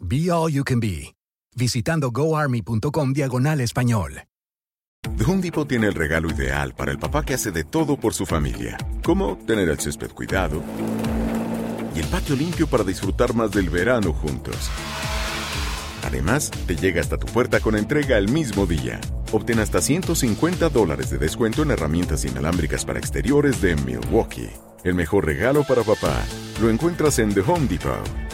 Be All You Can Be, visitando goarmy.com diagonal español. The Home Depot tiene el regalo ideal para el papá que hace de todo por su familia, como tener el césped cuidado y el patio limpio para disfrutar más del verano juntos. Además, te llega hasta tu puerta con entrega el mismo día. Obtén hasta 150 dólares de descuento en herramientas inalámbricas para exteriores de Milwaukee. El mejor regalo para papá lo encuentras en The Home Depot.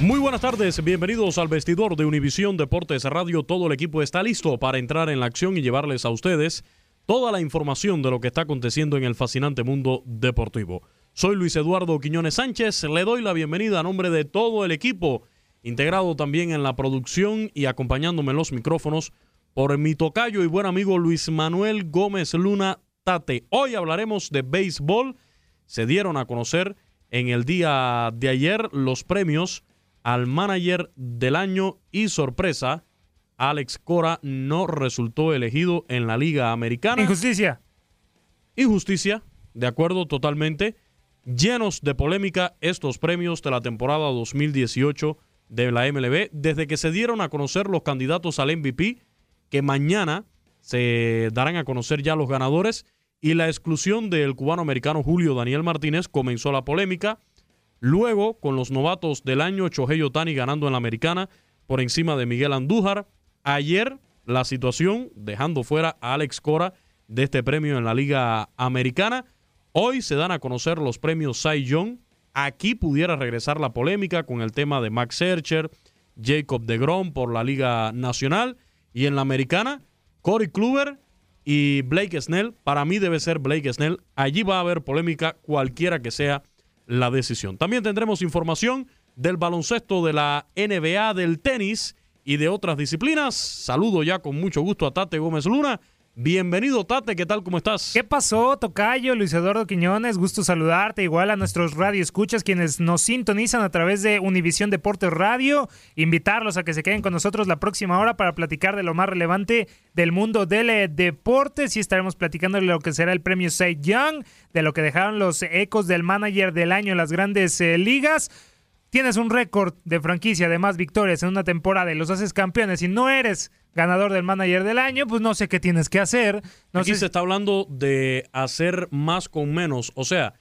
Muy buenas tardes, bienvenidos al vestidor de Univisión Deportes Radio. Todo el equipo está listo para entrar en la acción y llevarles a ustedes toda la información de lo que está aconteciendo en el fascinante mundo deportivo. Soy Luis Eduardo Quiñones Sánchez, le doy la bienvenida a nombre de todo el equipo, integrado también en la producción y acompañándome en los micrófonos por mi tocayo y buen amigo Luis Manuel Gómez Luna Tate. Hoy hablaremos de béisbol. Se dieron a conocer en el día de ayer los premios al manager del año y sorpresa, Alex Cora no resultó elegido en la Liga Americana. Injusticia. Injusticia, de acuerdo totalmente. Llenos de polémica estos premios de la temporada 2018 de la MLB, desde que se dieron a conocer los candidatos al MVP, que mañana se darán a conocer ya los ganadores, y la exclusión del cubano americano Julio Daniel Martínez comenzó la polémica. Luego, con los novatos del año, Chohei Otani ganando en la americana por encima de Miguel Andújar. Ayer, la situación dejando fuera a Alex Cora de este premio en la Liga Americana. Hoy se dan a conocer los premios Cy Young. Aquí pudiera regresar la polémica con el tema de Max Scherzer, Jacob de Grom por la Liga Nacional. Y en la americana, Corey Kluber y Blake Snell. Para mí debe ser Blake Snell. Allí va a haber polémica cualquiera que sea la decisión. También tendremos información del baloncesto de la NBA, del tenis y de otras disciplinas. Saludo ya con mucho gusto a Tate Gómez Luna. Bienvenido, Tate, ¿qué tal? ¿Cómo estás? ¿Qué pasó, Tocayo? Luis Eduardo Quiñones, gusto saludarte. Igual a nuestros radioescuchas, quienes nos sintonizan a través de Univisión Deportes Radio. Invitarlos a que se queden con nosotros la próxima hora para platicar de lo más relevante del mundo del eh, deporte. Sí estaremos platicando de lo que será el premio Cy Young, de lo que dejaron los ecos del manager del año en las grandes eh, ligas. Tienes un récord de franquicia de más victorias en una temporada y los haces campeones y no eres ganador del manager del año, pues no sé qué tienes que hacer. No Aquí sé se está hablando de hacer más con menos. O sea,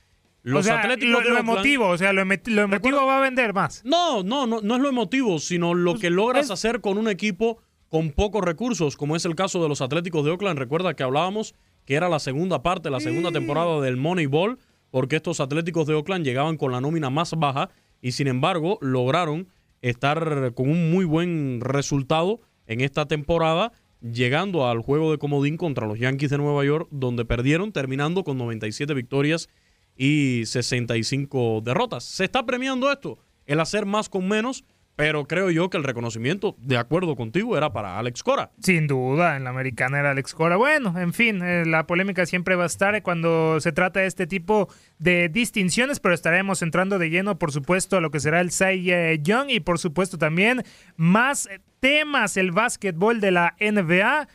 los o sea, Atléticos lo, emotivo, o sea, lo, lo emotivo va a vender más. No, no, no, no es lo emotivo, sino lo Pues, que logras es- hacer con un equipo con pocos recursos, como es el caso de los Atléticos de Oakland. Recuerda que hablábamos que era la segunda parte, la segunda temporada del Moneyball, porque estos Atléticos de Oakland llegaban con la nómina más baja y sin embargo lograron estar con un muy buen resultado en esta temporada, llegando al juego de comodín contra los Yankees de Nueva York, donde perdieron, terminando con 97 victorias y 65 derrotas. ¿Se está premiando esto? El hacer más con menos pero creo yo que el reconocimiento, de acuerdo contigo, era para Alex Cora. Sin duda, en la americana era Alex Cora. Bueno, en fin, eh, la polémica siempre va a estar cuando se trata de este tipo de distinciones, pero estaremos entrando de lleno, por supuesto, a lo que será el Cy eh, Young y, por supuesto, también más temas, el básquetbol de la NBA.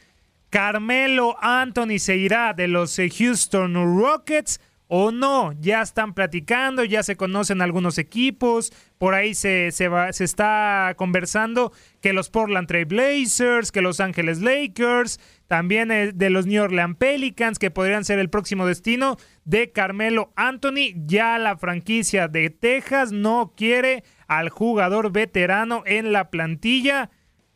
Carmelo Anthony se irá de los eh, Houston Rockets o no, ya están platicando, ya se conocen algunos equipos, por ahí se, se, va, se está conversando que los Portland Trail Blazers, que los Ángeles Lakers, también eh, de los New Orleans Pelicans, que podrían ser el próximo destino de Carmelo Anthony. Ya la franquicia de Texas no quiere al jugador veterano en la plantilla.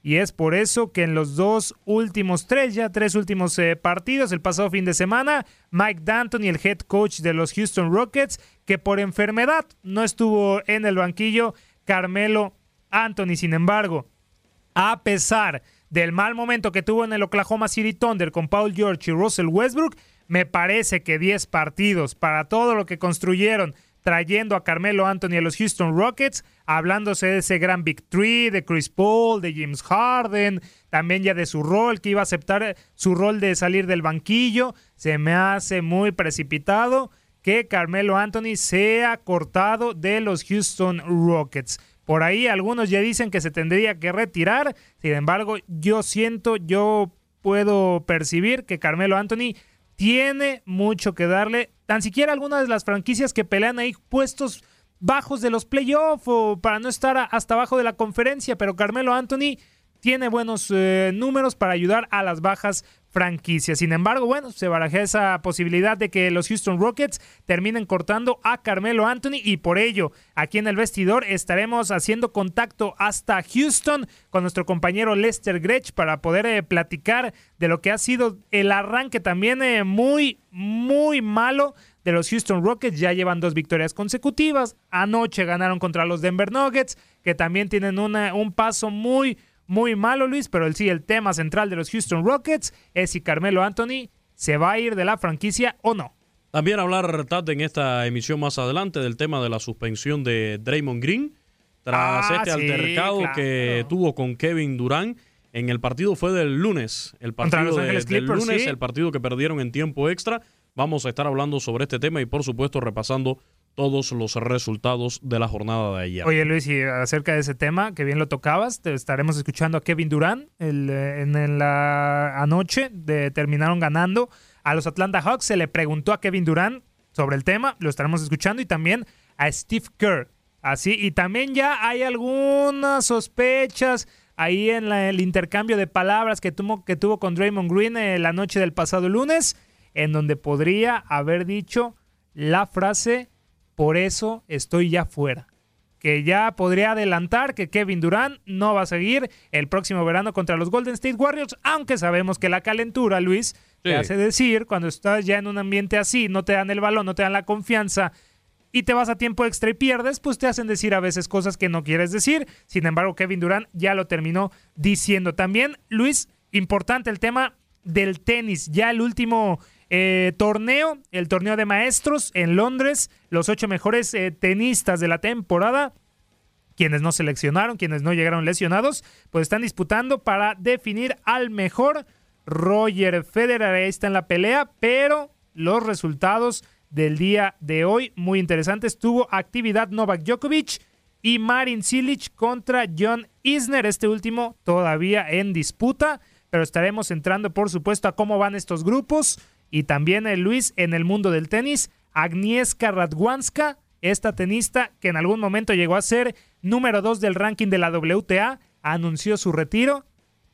Y es por eso que en los dos últimos tres, ya tres últimos eh, partidos, el pasado fin de semana, Mike Danton y el head coach de los Houston Rockets, que por enfermedad no estuvo en el banquillo, Carmelo Anthony. Sin embargo, a pesar del mal momento que tuvo en el Oklahoma City Thunder con Paul George y Russell Westbrook, me parece que 10 partidos para todo lo que construyeron trayendo a Carmelo Anthony a los Houston Rockets, hablándose de ese gran Big Three, de Chris Paul, de James Harden, también ya de su rol, que iba a aceptar su rol de salir del banquillo. Se me hace muy precipitado que Carmelo Anthony sea cortado de los Houston Rockets. Por ahí algunos ya dicen que se tendría que retirar, sin embargo yo siento, yo puedo percibir que Carmelo Anthony tiene mucho que darle. Tan siquiera algunas de las franquicias que pelean ahí puestos bajos de los playoffs o para no estar hasta abajo de la conferencia, pero Carmelo Anthony tiene buenos eh, números para ayudar a las bajas franquicias. Sin embargo, bueno, se baraja esa posibilidad de que los Houston Rockets terminen cortando a Carmelo Anthony y por ello aquí en el vestidor estaremos haciendo contacto hasta Houston con nuestro compañero Lester Gretsch para poder eh, platicar de lo que ha sido el arranque también eh, muy, muy malo de los Houston Rockets. Ya llevan dos victorias consecutivas. Anoche ganaron contra los Denver Nuggets, que también tienen una, un paso muy, muy malo, Luis, pero el, sí, el tema central de los Houston Rockets es si Carmelo Anthony se va a ir de la franquicia o no. También hablar, en esta emisión más adelante del tema de la suspensión de Draymond Green tras Ah, este sí, altercado claro. que tuvo con Kevin Durant. En el partido fue del lunes, el partido de- del Clippers, lunes, sí. el partido que perdieron en tiempo extra. Vamos a estar hablando sobre este tema y por supuesto repasando todos los resultados de la jornada de ayer. Oye Luis, y acerca de ese tema, que bien lo tocabas, te estaremos escuchando a Kevin Durant el, eh, en, en la anoche, terminaron ganando a los Atlanta Hawks, se le preguntó a Kevin Durant sobre el tema, lo estaremos escuchando, y también a Steve Kerr, así, y también ya hay algunas sospechas ahí en el intercambio de palabras que tuvo, que tuvo con Draymond Green eh, la noche del pasado lunes, en donde podría haber dicho la frase, por eso estoy ya fuera que ya podría adelantar que Kevin Durant no va a seguir el próximo verano contra los Golden State Warriors, aunque sabemos que la calentura, Luis, te hace decir, cuando estás ya en un ambiente así, no te dan el balón, no te dan la confianza y te vas a tiempo extra y pierdes, pues te hacen decir a veces cosas que no quieres decir. Sin embargo, Kevin Durant ya lo terminó diciendo. También, Luis, importante el tema del tenis. Ya el último eh, torneo, el torneo de maestros en Londres, los ocho mejores eh, tenistas de la temporada quienes no seleccionaron, quienes no llegaron lesionados, pues están disputando para definir al mejor. Roger Federer está en la pelea, pero los resultados del día de hoy muy interesantes. Tuvo actividad Novak Djokovic y Marin Cilic contra John Isner, este último todavía en disputa, pero estaremos entrando por supuesto a cómo van estos grupos y también eh, Luis en el mundo del tenis, Agnieszka Radwanska, esta tenista que en algún momento llegó a ser número 2 del ranking de la WTA, anunció su retiro.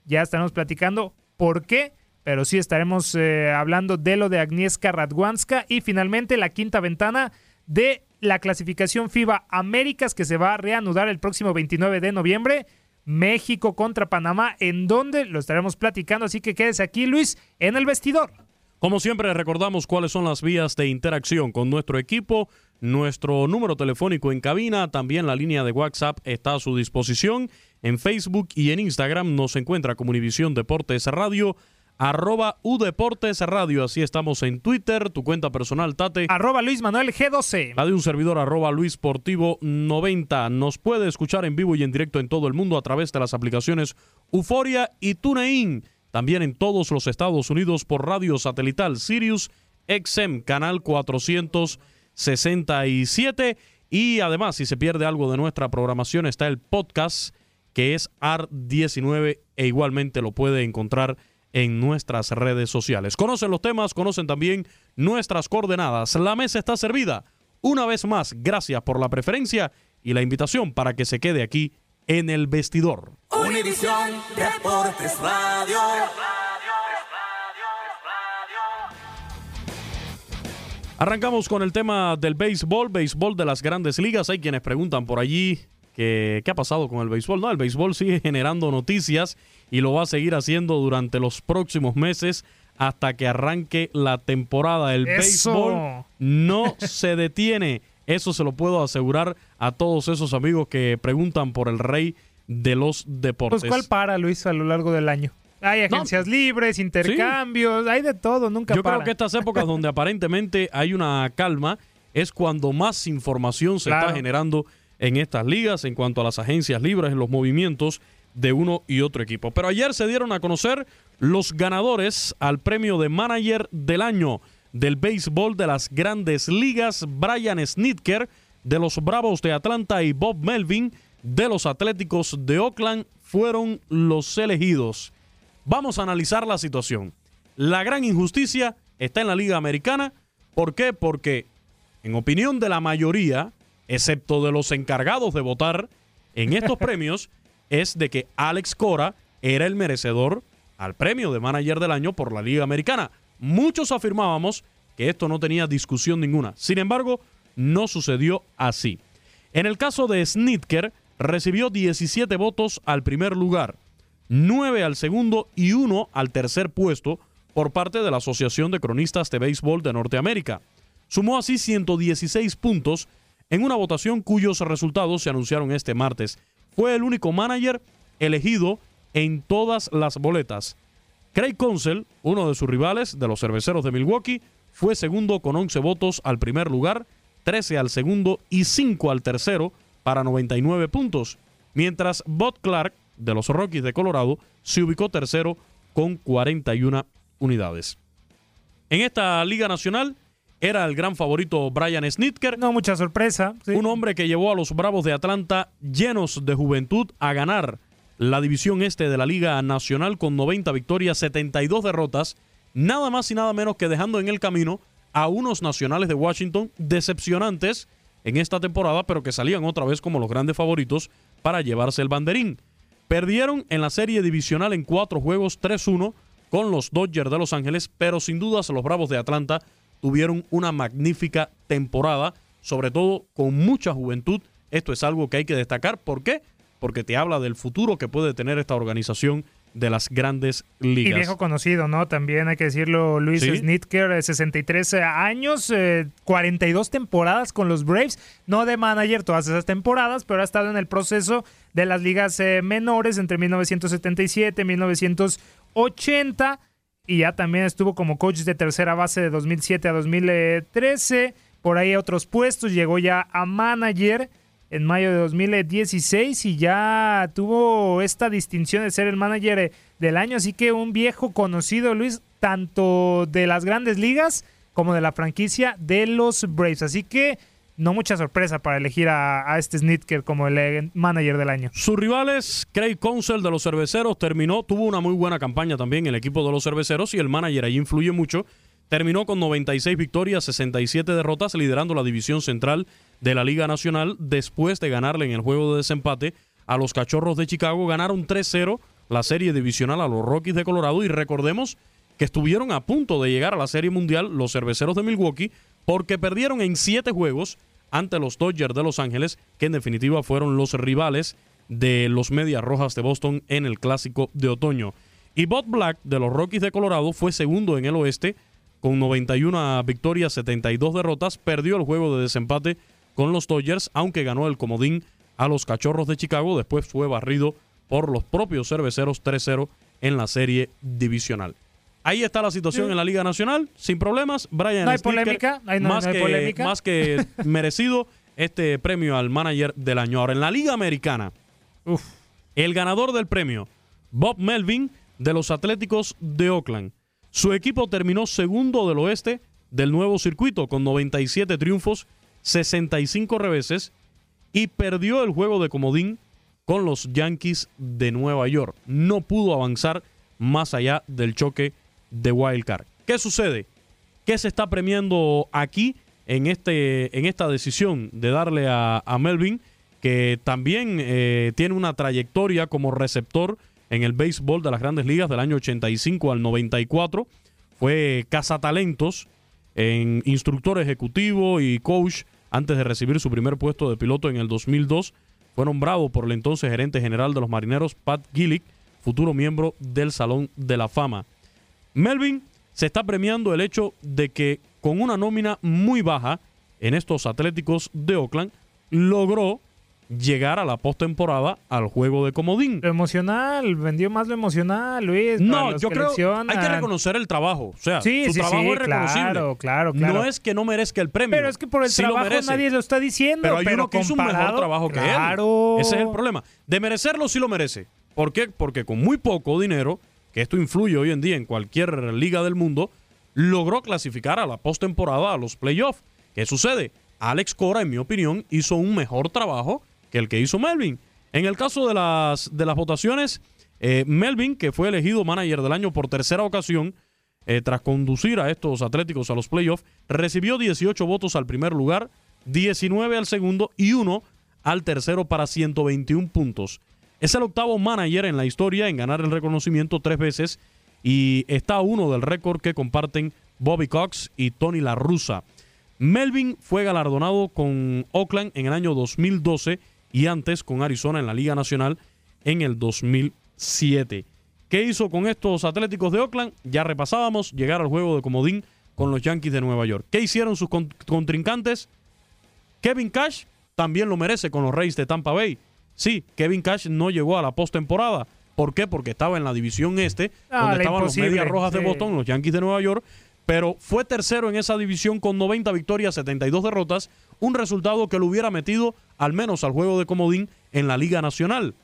Ya estaremos platicando por qué, pero sí estaremos eh, hablando de lo de Agnieszka Radwanska y finalmente la quinta ventana de la clasificación FIBA Américas que se va a reanudar el próximo 29 de noviembre. México contra Panamá, en donde lo estaremos platicando. Así que quédese aquí, Luis, en el vestidor. Como siempre, recordamos cuáles son las vías de interacción con nuestro equipo. Nuestro número telefónico en cabina, también la línea de WhatsApp está a su disposición. En Facebook y en Instagram nos encuentra como Univisión Deportes Radio, arroba Udeportes Radio. Así estamos en Twitter, tu cuenta personal, Tate. Arroba Luis Manuel G12. La de un servidor, arroba Luis Portivo 90. Nos puede escuchar en vivo y en directo en todo el mundo a través de las aplicaciones Euforia y TuneIn. También en todos los Estados Unidos por radio satelital Sirius XM, canal 467. Y además, si se pierde algo de nuestra programación, está el podcast que es AR19 e igualmente lo puede encontrar en nuestras redes sociales. Conocen los temas, conocen también nuestras coordenadas. La mesa está servida. Una vez más, gracias por la preferencia y la invitación para que se quede aquí en el vestidor. Univisión Deportes Radio. Arrancamos con el tema del béisbol, béisbol de las grandes ligas. Hay quienes preguntan por allí que, qué ha pasado con el béisbol. No, el béisbol sigue generando noticias y lo va a seguir haciendo durante los próximos meses hasta que arranque la temporada. El béisbol no se detiene. Eso se lo puedo asegurar a todos esos amigos que preguntan por el rey de los deportes. Pues ¿cuál para, Luis, a lo largo del año? Hay agencias libres, intercambios, hay de todo, nunca Yo para. creo que estas épocas donde aparentemente hay una calma es cuando más información se Claro. está generando en estas ligas en cuanto a las agencias libres, en los movimientos de uno y otro equipo. Pero ayer se dieron a conocer los ganadores al premio de manager del año del béisbol de las grandes ligas, Brian Snitker de los Bravos de Atlanta y Bob Melvin de los Atléticos de Oakland fueron los elegidos. Vamos a analizar la situación. La gran injusticia está en la Liga Americana. ¿Por qué? Porque, en opinión de la mayoría, excepto de los encargados de votar en estos premios, es de que Alex Cora era el merecedor al premio de manager del año por la Liga Americana. Muchos afirmábamos que esto no tenía discusión ninguna. Sin embargo, no sucedió así. En el caso de Snitker, recibió 17 votos al primer lugar, 9 al segundo y 1 al tercer puesto por parte de la Asociación de Cronistas de Béisbol de Norteamérica. Sumó así 116 puntos en una votación cuyos resultados se anunciaron este martes. Fue el único manager elegido en todas las boletas. Craig Counsell, uno de sus rivales de los cerveceros de Milwaukee, fue segundo con 11 votos al primer lugar, 13 al segundo y 5 al tercero para 99 puntos, mientras Bob Clark de los Rockies de Colorado se ubicó tercero con 41 unidades. En esta Liga Nacional era el gran favorito Brian Snitker, No mucha sorpresa. sí. un hombre que llevó a los Bravos de Atlanta llenos de juventud a ganar la división este de la Liga Nacional con 90 victorias, 72 derrotas, nada más y nada menos que dejando en el camino a unos nacionales de Washington decepcionantes en esta temporada, pero que salían otra vez como los grandes favoritos para llevarse el banderín. Perdieron en la serie divisional en cuatro juegos 3-1 con los Dodgers de Los Ángeles, pero sin dudas los Bravos de Atlanta tuvieron una magnífica temporada, sobre todo con mucha juventud. Esto es algo que hay que destacar. ¿Por qué? Porque te habla del futuro que puede tener esta organización de las grandes Y ligas. viejo conocido, ¿no? También hay que decirlo, Luis Sí. Snitker, eh, 63 años, eh, 42 temporadas con los Braves, no de manager todas esas temporadas, pero ha estado en el proceso de las ligas eh, menores entre 1977 y 1980 y ya también estuvo como coach de tercera base de 2007 a 2013, por ahí otros puestos, llegó ya a manager en mayo de 2016 y ya tuvo esta distinción de ser el manager eh, del año, así que un viejo conocido, Luis, tanto de las grandes ligas como de la franquicia de los Braves, así que no mucha sorpresa para elegir a, este Snitker como el eh, manager del año. Sus rivales, Craig Counsell de los cerveceros, terminó, tuvo una muy buena campaña también el equipo de los cerveceros y el manager ahí influye mucho. Terminó con 96 victorias, 67 derrotas, liderando la división central de la Liga Nacional después de ganarle en el juego de desempate a los Cachorros de Chicago. Ganaron 3-0 la serie divisional a los Rockies de Colorado y recordemos que estuvieron a punto de llegar a la Serie Mundial los cerveceros de Milwaukee porque perdieron en siete juegos ante los Dodgers de Los Ángeles, que en definitiva fueron los rivales de los Medias Rojas de Boston en el Clásico de Otoño. Y Bob Black de los Rockies de Colorado fue segundo en el oeste con 91 victorias, 72 derrotas, perdió el juego de desempate con los Dodgers, aunque ganó el comodín a los Cachorros de Chicago, después fue barrido por los propios cerveceros 3-0 en la serie divisional. Ahí está la situación en la Liga Nacional, sin problemas. Brian No hay polémica, no- más, no hay que, polémica. más que merecido este premio al manager del año. Ahora, en la Liga Americana, el ganador del premio, Bob Melvin, de los Atléticos de Oakland. Su equipo terminó segundo del oeste del nuevo circuito con 97 triunfos, 65 reveses y perdió el juego de comodín con los Yankees de Nueva York. No pudo avanzar más allá del choque de Wild Card. ¿Qué sucede? ¿Qué se está premiando aquí en, este, en esta decisión de darle a, Melvin, que también eh, tiene una trayectoria como receptor en el béisbol de las grandes ligas del año 85 al 94? Fue cazatalentos en instructor ejecutivo y coach antes de recibir su primer puesto de piloto en el 2002. Fue nombrado por el entonces gerente general de los marineros, Pat Gillick, futuro miembro del Salón de la Fama. Melvin se está premiando el hecho de que con una nómina muy baja en estos Atléticos de Oakland logró llegar a la postemporada al juego de comodín. Lo emocional, vendió más lo emocional, Luis. No, yo que creo hay que reconocer el trabajo. O sea, Sí, su sí, trabajo sí, es reconocible. claro, claro, claro. No es que no merezca el premio. Pero es que por el lo trabajo nadie lo está diciendo. Pero hay uno que hizo un mejor trabajo que claro. él. Ese es el problema. De merecerlo sí lo merece. ¿Por qué? Porque con muy poco dinero, que esto influye hoy en día en cualquier liga del mundo, logró clasificar a la postemporada, a los playoffs. ¿Qué sucede? Alex Cora, en mi opinión, hizo un mejor trabajo que el que hizo Melvin. En el caso de las, de las votaciones, eh, Melvin, que fue elegido manager del año por tercera ocasión, eh, tras conducir a estos Atléticos a los playoffs, recibió 18 votos al primer lugar, 19 al segundo y 1 al tercero para 121 puntos. Es el octavo manager en la historia en ganar el reconocimiento tres veces y está uno del récord que comparten Bobby Cox y Tony La Russa. Melvin fue galardonado con Oakland en el año 2012 y antes con Arizona en la Liga Nacional en el 2007. ¿Qué hizo con estos Atléticos de Oakland? Ya repasábamos, llegar al juego de comodín con los Yankees de Nueva York. ¿Qué hicieron sus con- contrincantes? Kevin Cash también lo merece con los Reyes de Tampa Bay. Sí, Kevin Cash no llegó a la postemporada. ¿Por qué? Porque estaba en la división este, Ah, donde estaban los Medias Rojas de. Boston, los Yankees de Nueva York, pero fue tercero en esa división con 90 victorias, 72 derrotas, un resultado que lo hubiera metido al menos al juego de comodín en la Liga Nacional.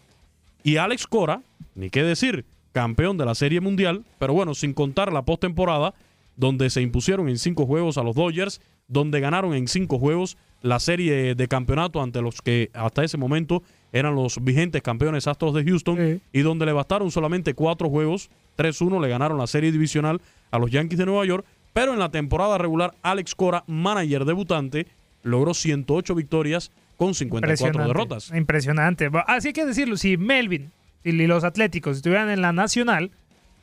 Y Alex Cora, ni qué decir, campeón de la Serie Mundial, pero bueno, sin contar la postemporada, donde se impusieron en cinco juegos a los Dodgers, donde ganaron en cinco juegos la serie de campeonato ante los que hasta ese momento eran los vigentes campeones Astros de Houston, y donde le bastaron solamente cuatro juegos, 3-1 le ganaron la serie divisional a los Yankees de Nueva York, pero en la temporada regular Alex Cora, manager debutante, logró 108 victorias con 54 Impresionante, derrotas. Impresionante. Así hay que decirlo, si Melvin y los Atléticos estuvieran en la Nacional,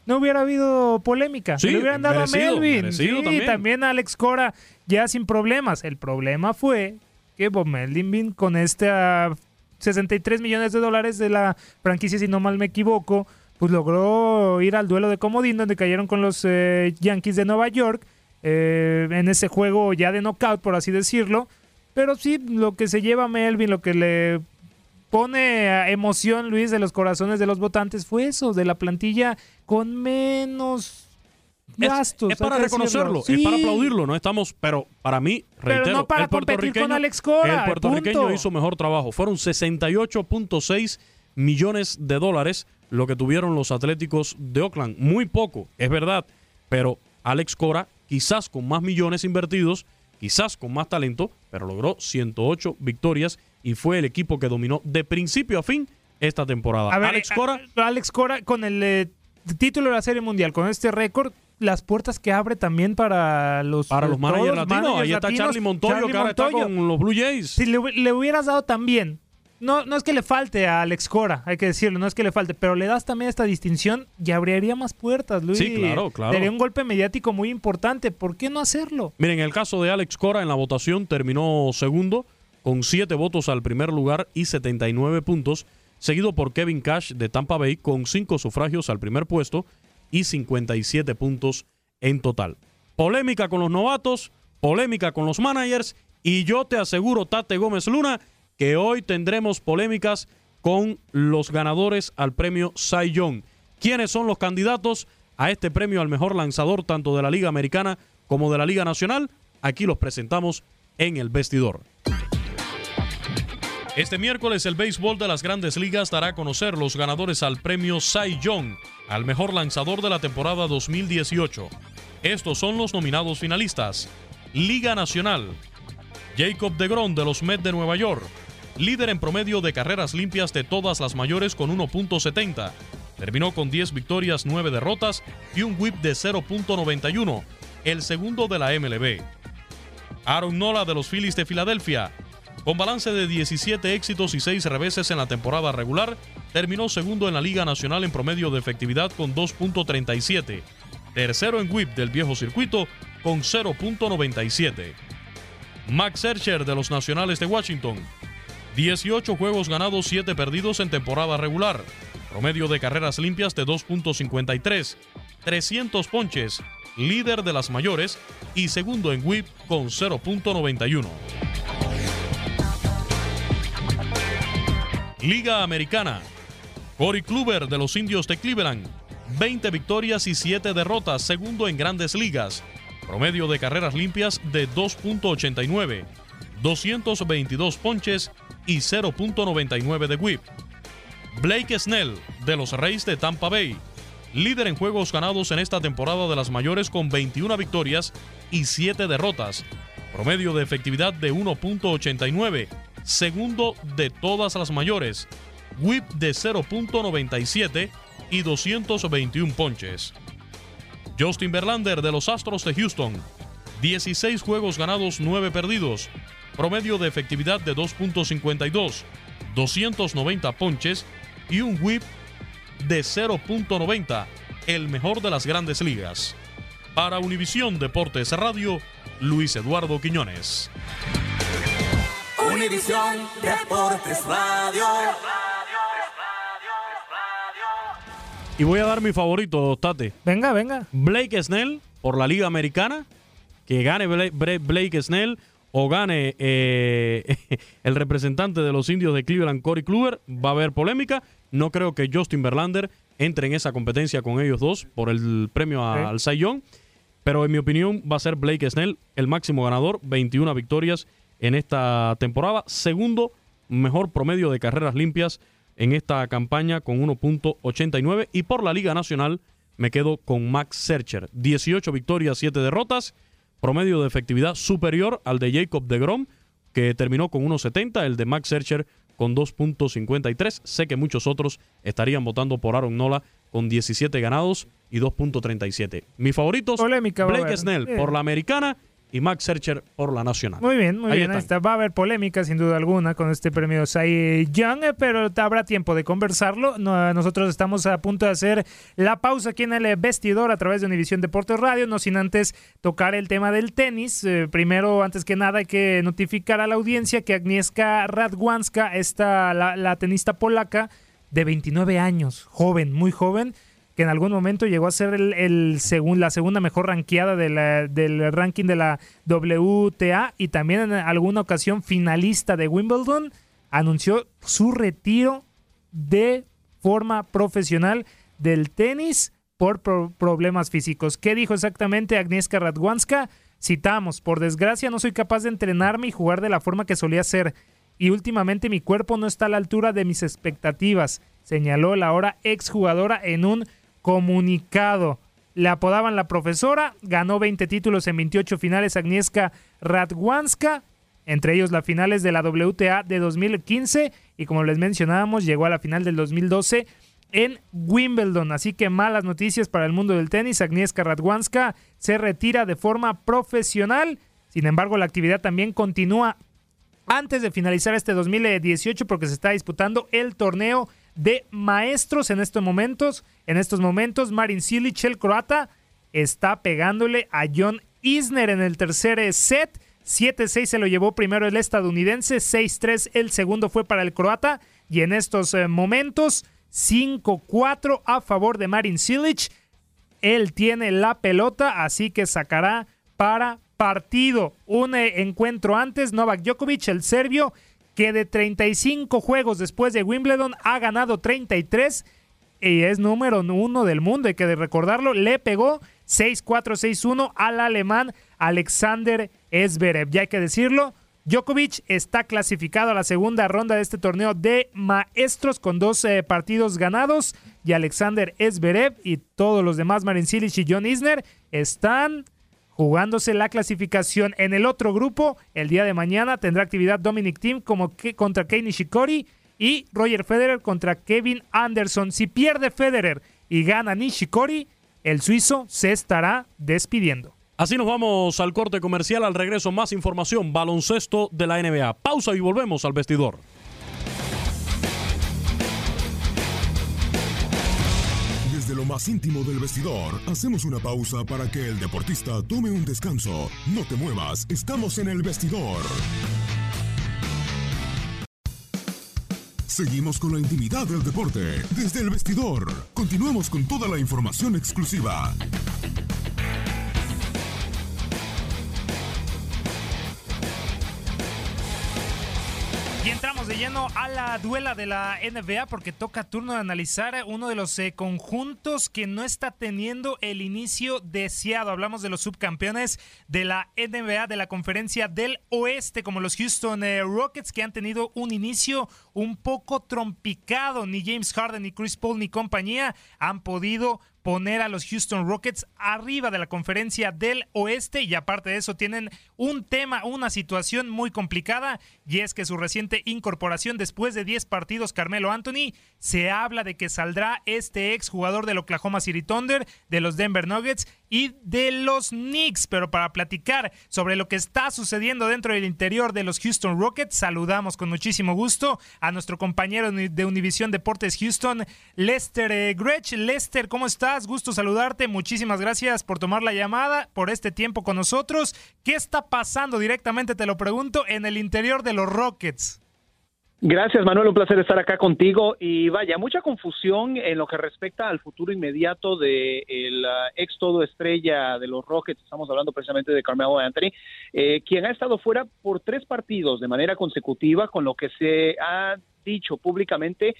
no hubiera habido polémica. Sí, Le hubieran dado merecido, a Melvin. Sí, también. también a Alex Cora ya sin problemas. El problema fue que Bob Melvin con este ah, 63 millones de dólares de la franquicia, si no mal me equivoco, pues logró ir al duelo de comodín donde cayeron con los eh, Yankees de Nueva York eh, en ese juego ya de knockout, por así decirlo. Pero sí, lo que se lleva Melvin, lo que le pone a emoción, Luis, de los corazones de los votantes fue eso, de la plantilla con menos gastos. Es, para reconocerlo, es para aplaudirlo, no estamos, pero para mí, Pero reitero, no para el competir con puertorriqueño, Alex Cora, el puertorriqueño punto. hizo mejor trabajo. Fueron 68.6 millones de dólares lo que tuvieron los Atléticos de Oakland. Muy poco, es verdad, pero Alex Cora, quizás con más millones invertidos, quizás con más talento, pero logró 108 victorias y fue el equipo que dominó de principio a fin esta temporada. A ver, Alex eh, Cora Alex Cora con el eh, título de la Serie Mundial, con este récord, las puertas que abre también para los para los managers latinos, managers ahí está latinos. Charlie Montoyo, Charlie que ahora está con los Blue Jays. Si le, le hubieras dado también, no, no es que le falte a Alex Cora, hay que decirlo, no es que le falte, pero le das también esta distinción y abriría más puertas, Luis. Sí, claro, claro. Sería un golpe mediático muy importante. ¿Por qué no hacerlo? Miren, el caso de Alex Cora en la votación terminó segundo con siete votos al primer lugar y 79 puntos, seguido por Kevin Cash de Tampa Bay con cinco sufragios al primer puesto y 57 puntos en total. polémica con los novatos, polémica con los managers y yo te aseguro, Tate Gómez Luna, que hoy tendremos polémicas con los ganadores al premio Cy Young. ¿Quiénes son los candidatos a este premio al mejor lanzador tanto de la Liga Americana como de la Liga Nacional? Aquí los presentamos en el vestidor. Este miércoles el béisbol de las grandes ligas dará a conocer los ganadores al premio Cy Young, al mejor lanzador de la temporada 2018. Estos son los nominados finalistas. Liga Nacional. Jacob DeGrom de los Mets de Nueva York, líder en promedio de carreras limpias de todas las mayores con 1.70. Terminó con 10 victorias, 9 derrotas y un whip de 0.91, el segundo de la MLB. Aaron Nola de los Phillies de Filadelfia, con balance de 17 éxitos y 6 reveses en la temporada regular, terminó segundo en la Liga Nacional en promedio de efectividad con 2.37, tercero en whip del viejo circuito con 0.97. Max Scherzer de los Nacionales de Washington, 18 juegos ganados, 7 perdidos en temporada regular, promedio de carreras limpias de 2.53, 300 ponches, líder de las mayores y segundo en whip con 0.91. Liga Americana. Cory Kluber de los Indios de Cleveland. 20 victorias y 7 derrotas, segundo en grandes ligas. Promedio de carreras limpias de 2.89, 222 ponches y 0.99 de whip. Blake Snell de los Reyes de Tampa Bay. Líder en juegos ganados en esta temporada de las mayores con 21 victorias y 7 derrotas. Promedio de efectividad de 1.89 segundo de todas las mayores, whip de 0.97 y 221 ponches. Justin Verlander de los Astros de Houston, 16 juegos ganados, 9 perdidos, promedio de efectividad de 2.52, 290 ponches y un whip de 0.90, el mejor de las grandes ligas. Para Univisión Deportes Radio, Luis Eduardo Quiñones. Univisión Deportes Radio. Y voy a dar mi favorito, Tate. Venga, venga. Blake Snell por la Liga Americana. Que gane Blake Snell o gane eh, el representante de los indios de Cleveland, Corey Kluber. Va a haber polémica. No creo que Justin Verlander entre en esa competencia con ellos dos por el premio al Cy Young. Pero en mi opinión va a ser Blake Snell el máximo ganador. 21 victorias en esta temporada. Segundo mejor promedio de carreras limpias en esta campaña con 1.89. Y por la Liga Nacional me quedo con Max Searcher. 18 victorias, 7 derrotas. Promedio de efectividad superior al de Jacob de Grom, que terminó con 1.70. El de Max Searcher con 2.53. Sé que muchos otros estarían votando por Aaron Nola con 17 ganados y 2.37. Mis favoritos, Polémica, Blake Snell por la americana y Max Searcher por la Nacional. Muy bien, muy bien. Va a haber polémica sin duda alguna con este premio Cy Young, eh, pero habrá tiempo de conversarlo. nosotros estamos a punto de hacer la pausa aquí en el vestidor a través de Univisión Deportes Radio, no sin antes tocar el tema del tenis. Eh, primero, antes que nada, hay que notificar a la audiencia que Agnieszka Radwanska, esta, la, la tenista polaca de 29 años, joven, muy joven, que en algún momento llegó a ser el, la segunda mejor ranqueada del ranking de la WTA y también en alguna ocasión finalista de Wimbledon, anunció su retiro de forma profesional del tenis por problemas físicos. ¿Qué dijo exactamente Agnieszka Radwanska? Citamos, por desgracia no soy capaz de entrenarme y jugar de la forma que solía ser y últimamente mi cuerpo no está a la altura de mis expectativas, señaló la ahora exjugadora en un comunicado. Le apodaban la profesora, ganó 20 títulos en 28 finales Agnieszka Radwanska, entre ellos las finales de la WTA de 2015 y como les mencionábamos, llegó a la final del 2012 en Wimbledon. Así que malas noticias para el mundo del tenis. Agnieszka Radwanska se retira de forma profesional. Sin embargo, la actividad también continúa antes de finalizar este 2018 porque se está disputando el torneo de maestros en estos momentos. En estos momentos, Marin Cilic, el croata, está pegándole a John Isner en el tercer set. 7-6 se lo llevó primero el estadounidense, 6-3 el segundo fue para el croata. Y en estos eh, momentos, 5-4 a favor de Marin Cilic. él tiene la pelota, así que sacará para partido. Un eh, encuentro antes, Novak Djokovic, el serbio, que de 35 juegos después de Wimbledon ha ganado 33 y es número uno del mundo, hay que recordarlo, le pegó 6-4-6-1 al alemán Alexander Zverev. Ya hay que decirlo, Djokovic está clasificado a la segunda ronda de este torneo de maestros con dos eh, partidos ganados y Alexander Zverev y todos los demás, Marin Cilic y John Isner, están jugándose la clasificación. En el otro grupo, el día de mañana tendrá actividad Dominic Thiem como que contra Kei Nishikori y Roger Federer contra Kevin Anderson. Si pierde Federer y gana Nishikori, el suizo se estará despidiendo. Así nos vamos al corte comercial. Al regreso, más información. Baloncesto de la NBA. Pausa y volvemos al vestidor. Más íntimo del vestidor, hacemos una pausa para que el deportista tome un descanso. No te muevas, estamos en el vestidor. Seguimos con la intimidad del deporte desde el vestidor. Continuamos con toda la información exclusiva. Y entramos de lleno a la duela de la NBA porque toca turno de analizar uno de los eh, conjuntos que no está teniendo el inicio deseado. Hablamos de los subcampeones de la NBA de la conferencia del oeste como los Houston eh, Rockets que han tenido un inicio un poco trompicado. Ni James Harden, ni Chris Paul, ni compañía han podido poner a los Houston Rockets arriba de la conferencia del oeste y aparte de eso tienen un tema, una situación muy complicada y es que su reciente incorporación después de 10 partidos, Carmelo Anthony, se habla de que saldrá este ex jugador del Oklahoma City Thunder, de los Denver Nuggets y de los Knicks. Pero para platicar sobre lo que está sucediendo dentro del interior de los Houston Rockets, saludamos con muchísimo gusto a nuestro compañero de Univisión Deportes Houston, Lester eh, Gretsch. Lester, ¿cómo estás? Gusto saludarte. Muchísimas gracias por tomar la llamada, por este tiempo con nosotros. ¿Qué está pasando directamente, te lo pregunto, en el interior de los Rockets? Gracias, Manuel. Un placer estar acá contigo. Y vaya, mucha confusión en lo que respecta al futuro inmediato del de uh, ex todo estrella de los Rockets. Estamos hablando precisamente de Carmelo Anthony, eh, quien ha estado fuera por tres partidos de manera consecutiva, con lo que se ha dicho públicamente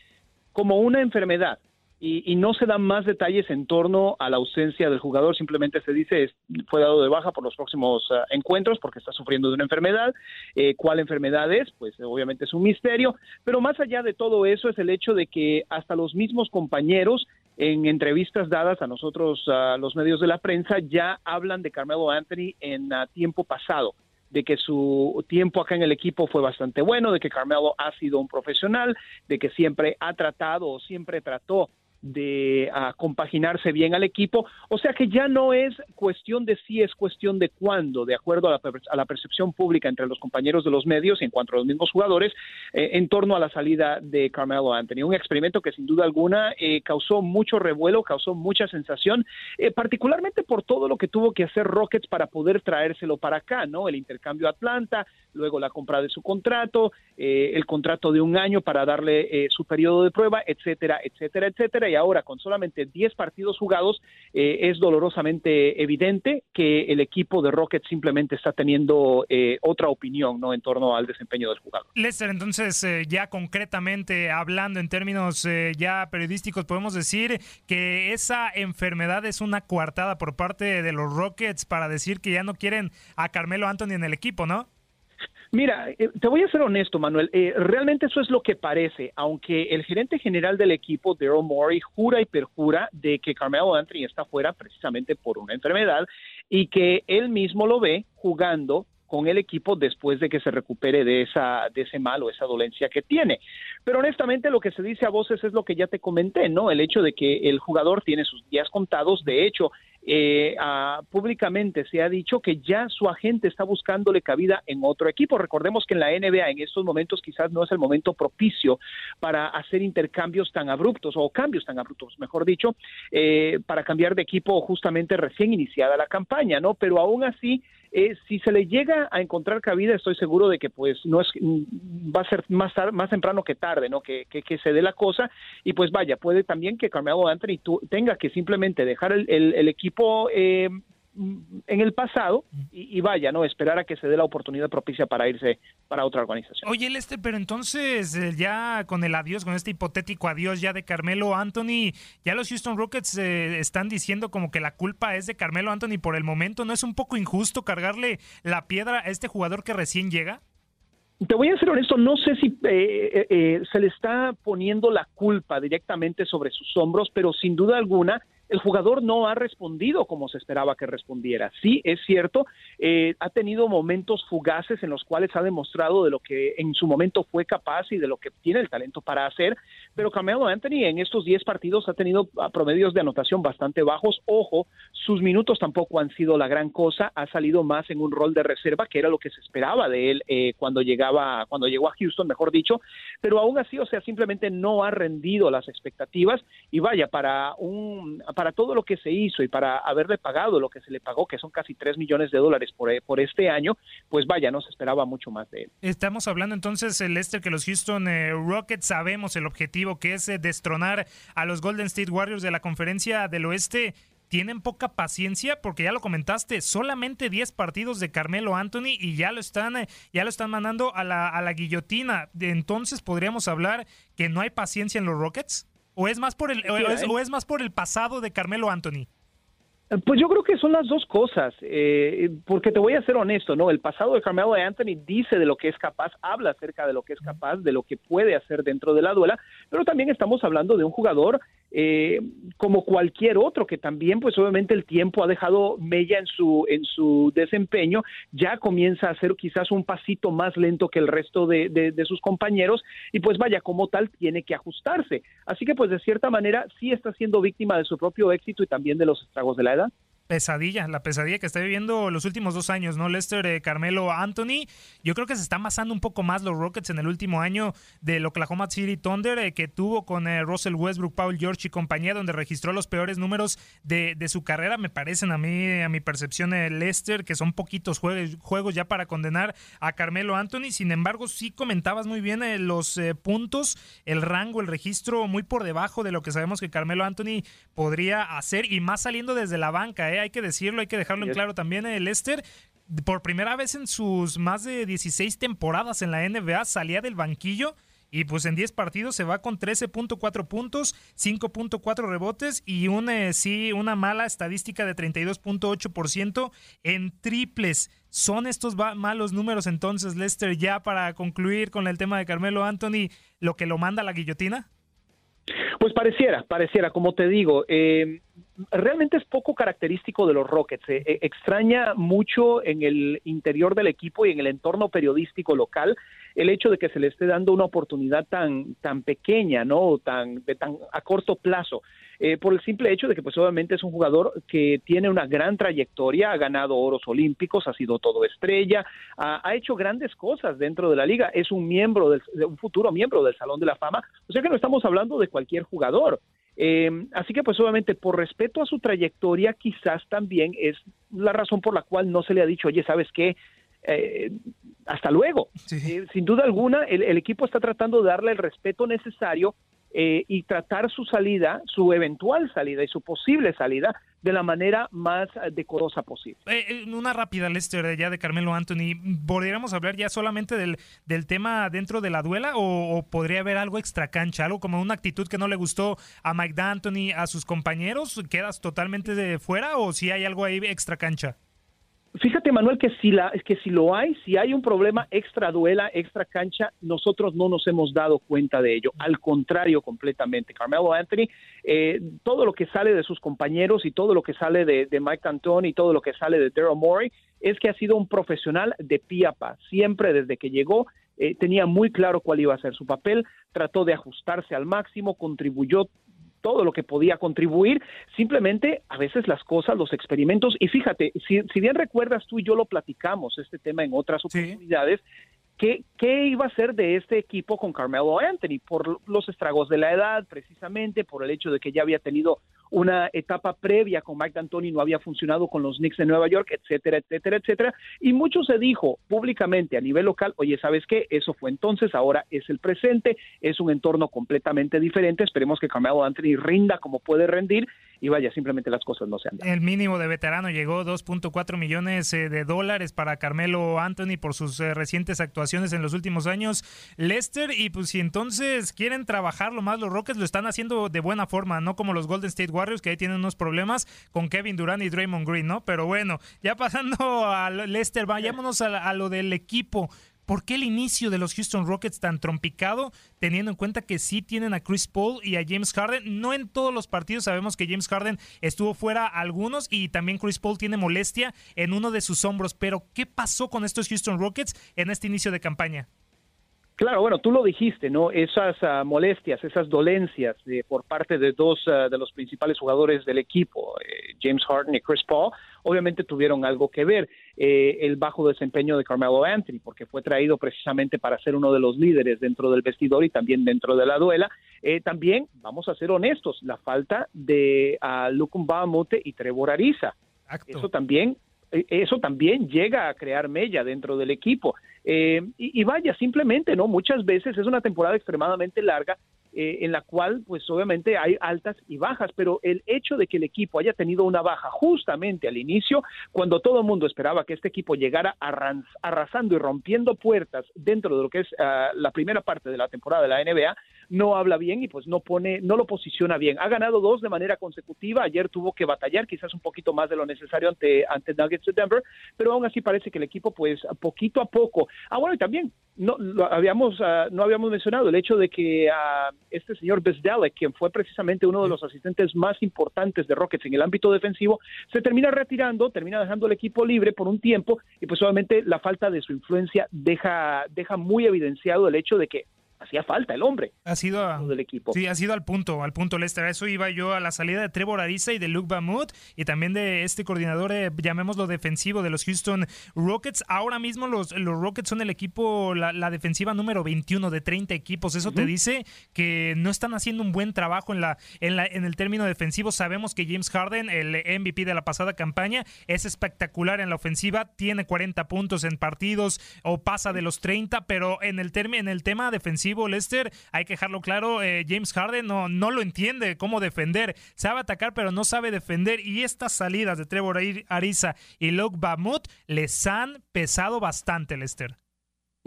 como una enfermedad y, no se dan más detalles en torno a la ausencia del jugador, simplemente se dice fue dado de baja por los próximos ah, encuentros porque está sufriendo de una enfermedad. Eh, ¿Cuál enfermedad es? Pues obviamente es un misterio, pero más allá de todo eso es el hecho de que hasta los mismos compañeros en entrevistas dadas a nosotros, a los medios de la prensa, ya hablan de Carmelo Anthony en ah, tiempo pasado de que su tiempo acá en el equipo fue bastante bueno, de que Carmelo ha sido un profesional, de que siempre ha tratado o siempre trató de compaginarse bien al equipo. O sea que ya no es cuestión de si, es cuestión de cuándo, de acuerdo a la, percepción pública entre los compañeros de los medios y en cuanto a los mismos jugadores, eh, en torno a la salida de Carmelo Anthony. Un experimento que sin duda alguna eh, causó mucho revuelo, causó mucha sensación, eh, particularmente por todo lo que tuvo que hacer Rockets para poder traérselo para acá, ¿no? El intercambio a Atlanta, luego la compra de su contrato, el contrato de un año para darle su periodo de prueba, etcétera, etcétera, etcétera ahora con solamente 10 partidos jugados, eh, es dolorosamente evidente que el equipo de Rockets simplemente está teniendo eh, otra opinión ¿no? en torno al desempeño del jugador. Lester, entonces eh, ya concretamente hablando en términos ya periodísticos, podemos decir que esa enfermedad es una coartada por parte de los Rockets para decir que ya no quieren a Carmelo Anthony en el equipo, ¿no? Mira, eh, te voy a ser honesto, Manuel. Eh, realmente eso es lo que parece, aunque el gerente general del equipo, Daryl Morey, jura y perjura de que Carmelo Anthony está fuera precisamente por una enfermedad y que él mismo lo ve jugando con el equipo después de que se recupere de esa de ese mal o esa dolencia que tiene. Pero honestamente lo que se dice a voces es lo que ya te comenté, ¿no? El hecho de que el jugador tiene sus días contados, de hecho, eh, públicamente se ha dicho que ya su agente está buscándole cabida en otro equipo. Recordemos que en la NBA en estos momentos quizás no es el momento propicio para hacer intercambios tan abruptos o cambios tan abruptos, mejor dicho, eh, para cambiar de equipo justamente recién iniciada la campaña, ¿no? Pero aún así Eh, si se le llega a encontrar cabida, estoy seguro de que pues no es va a ser más más temprano que tarde, ¿no? Que, que, se dé la cosa y pues vaya, puede también que Carmelo Anthony tenga que simplemente dejar el, el, equipo eh, en el pasado y, vaya, ¿no? Esperar a que se dé la oportunidad propicia para irse para otra organización. Oye, Lester, pero entonces eh, ya con el adiós, con este hipotético adiós ya de Carmelo Anthony, ya los Houston Rockets están diciendo como que la culpa es de Carmelo Anthony por el momento. ¿No es un poco injusto cargarle la piedra a este jugador que recién llega? Te voy a ser honesto, no sé si eh, eh, eh, se le está poniendo la culpa directamente sobre sus hombros, pero sin duda alguna el jugador no ha respondido como se esperaba que respondiera. Sí, es cierto, eh, ha tenido momentos fugaces en los cuales ha demostrado de lo que en su momento fue capaz y de lo que tiene el talento para hacer, pero Carmelo Anthony en estos 10 partidos ha tenido ah, promedios de anotación bastante bajos. Ojo, sus minutos tampoco han sido la gran cosa, ha salido más en un rol de reserva, que era lo que se esperaba de él eh, cuando llegaba, cuando llegó a Houston, mejor dicho, pero aún así, o sea, simplemente no ha rendido las expectativas y vaya, para un para todo lo que se hizo y para haberle pagado lo que se le pagó, que son casi 3 millones de dólares por, eh, por este año, pues vaya, no se esperaba mucho más de él. Estamos hablando entonces, Lester, que los Houston eh, Rockets sabemos el objetivo que es eh, destronar a los Golden State Warriors de la conferencia del oeste tienen poca paciencia porque ya lo comentaste, solamente 10 partidos de Carmelo Anthony y ya lo están ya lo están mandando a la, a la guillotina. Entonces podríamos hablar que no hay paciencia en los Rockets. ¿O es más por el, o es, más por el pasado de Carmelo Anthony? Eh, pues yo creo que son las dos cosas, eh, porque te voy a ser honesto, ¿no? El pasado de Carmelo Anthony dice de lo que es capaz, habla acerca de lo que es capaz, de lo que puede hacer dentro de la duela, pero también estamos hablando de un jugador eh, como cualquier otro que también pues obviamente el tiempo ha dejado mella en su en su desempeño ya comienza a ser quizás un pasito más lento que el resto de, de, sus compañeros y pues vaya como tal tiene que ajustarse. Así que pues de cierta manera sí está siendo víctima de su propio éxito y también de los estragos de la edad pesadilla, la pesadilla que está viviendo los últimos dos años, ¿no? Lester, eh, Carmelo, Anthony. Yo creo que se están basando un poco más los Rockets en el último año del Oklahoma City Thunder eh, que tuvo con eh, Russell Westbrook, Paul George y compañía, donde registró los peores números de, su carrera. Me parecen a mí, a mi percepción, Lester, que son poquitos juegos, juegos ya para condenar a Carmelo Anthony. Sin embargo, sí comentabas muy bien los puntos, el rango, el registro muy por debajo de lo que sabemos que Carmelo Anthony podría hacer y más saliendo desde la banca, ¿eh? Hay que decirlo, hay que dejarlo en claro también. El Lester, por primera vez en sus más de 16 temporadas en la NBA, salía del banquillo. Y pues en 10 partidos se va con 13.4 puntos, 5.4 rebotes y una, sí, una mala estadística de 32.8% en triples. ¿Son estos malos números entonces, Lester, ya para concluir con el tema de Carmelo Anthony, lo que lo manda a la guillotina? Pues pareciera, pareciera, como te digo, eh, realmente es poco característico de los Rockets. Eh, eh, extraña mucho en el interior del equipo y en el entorno periodístico local el hecho de que se le esté dando una oportunidad tan, tan pequeña, ¿no? Tan, de tan a corto plazo. Eh, por el simple hecho de que pues obviamente es un jugador que tiene una gran trayectoria, ha ganado oros olímpicos, ha sido todo estrella, ha, hecho grandes cosas dentro de la liga, es un miembro, del, un futuro miembro del Salón de la Fama, o sea que no estamos hablando de cualquier jugador. Eh, así que pues obviamente por respeto a su trayectoria quizás también es la razón por la cual no se le ha dicho, oye, ¿sabes qué? Eh, hasta luego. sin duda alguna, el, equipo está tratando de darle el respeto necesario eh, y tratar su salida, su eventual salida y su posible salida de la manera más decorosa posible. Eh, eh, una rápida, Lester, ya de Carmelo Anthony. ¿Podríamos hablar ya solamente del, del tema dentro de la duela o, podría haber algo extra cancha, algo como una actitud que no le gustó a Mike D'Antoni, a sus compañeros? ¿Quedas totalmente de fuera o si hay algo ahí extra cancha? Fíjate, Manuel, que si, la, que si lo hay, si hay un problema extra duela, extra cancha, nosotros no nos hemos dado cuenta de ello. Al contrario, completamente. Carmelo Anthony, eh, todo lo que sale de sus compañeros y todo lo que sale de, Mike Cantón y todo lo que sale de Daryl Morey es que ha sido un profesional de piapa. Siempre desde que llegó eh, tenía muy claro cuál iba a ser su papel, trató de ajustarse al máximo, contribuyó todo lo que podía contribuir, simplemente a veces las cosas, los experimentos, y fíjate, si, bien recuerdas tú y yo lo platicamos, este tema en otras oportunidades, ¿Qué, ¿Qué iba a ser de este equipo con Carmelo Anthony? Por los estragos de la edad, precisamente, por el hecho de que ya había tenido una etapa previa con Mike D'Antoni, no había funcionado con los Knicks de Nueva York, etcétera, etcétera, etcétera. Y mucho se dijo públicamente a nivel local, oye, ¿sabes qué? Eso fue entonces, ahora es el presente, es un entorno completamente diferente. Esperemos que Carmelo Anthony rinda como puede rendir y vaya, simplemente las cosas no se han dado. El mínimo de veterano llegó 2.4 millones eh, de dólares para Carmelo Anthony por sus eh, recientes actuaciones en los últimos años. Lester, y pues si entonces quieren trabajarlo más, los Rockets lo están haciendo de buena forma, no como los Golden State Warriors, que ahí tienen unos problemas con Kevin Durant y Draymond Green, ¿no? Pero bueno, ya pasando a Lester, vayámonos a lo del equipo. ¿Por qué el inicio de los Houston Rockets tan trompicado, teniendo en cuenta que sí tienen a Chris Paul y a James Harden? No en todos los partidos sabemos que James Harden estuvo fuera algunos y también Chris Paul tiene molestia en uno de sus hombros. Pero, ¿qué pasó con estos Houston Rockets en este inicio de campaña? Claro, bueno, tú lo dijiste, ¿no? Esas uh, molestias, esas dolencias de, por parte de dos uh, de los principales jugadores del equipo, eh, James Harden y Chris Paul, obviamente tuvieron algo que ver. Eh, el bajo desempeño de Carmelo Anthony, porque fue traído precisamente para ser uno de los líderes dentro del vestidor y también dentro de la duela. Eh, también, vamos a ser honestos, la falta de uh, Lukum y Trevor Ariza. Eso también eso también llega a crear mella dentro del equipo. Eh, y, vaya, simplemente, ¿no? Muchas veces es una temporada extremadamente larga eh, en la cual, pues obviamente hay altas y bajas, pero el hecho de que el equipo haya tenido una baja justamente al inicio, cuando todo el mundo esperaba que este equipo llegara arrasando y rompiendo puertas dentro de lo que es ah, la primera parte de la temporada de la NBA, no habla bien y pues no pone, no lo posiciona bien. Ha ganado dos de manera consecutiva. Ayer tuvo que batallar quizás un poquito más de lo necesario ante, ante Nuggets de Denver, pero aún así parece que el equipo pues poquito a poco. Ah, bueno, y también no lo habíamos uh, no habíamos mencionado el hecho de que uh, este señor Besdale, quien fue precisamente uno de los asistentes más importantes de Rockets en el ámbito defensivo, se termina retirando, termina dejando el equipo libre por un tiempo y pues obviamente la falta de su influencia deja deja muy evidenciado el hecho de que hacía falta el hombre. Ha sido del equipo. Sí, ha sido al punto, al punto Lester. Eso iba yo a la salida de Trevor Ariza y de Luke Bamut y también de este coordinador, eh, llamémoslo defensivo de los Houston Rockets. Ahora mismo los, los Rockets son el equipo, la, defensiva número 21 de 30 equipos. Eso te dice que no están haciendo un buen trabajo en la, en la en el término defensivo. Sabemos que James Harden, el MVP de la pasada campaña, es espectacular en la ofensiva, tiene 40 puntos en partidos o pasa de los 30, pero en el, en el tema defensivo Lester, hay que dejarlo claro, eh, James Harden no, no lo entiende cómo defender, sabe atacar pero no sabe defender y estas salidas de Trevor Ariza y Luke Bamut les han pesado bastante, Lester.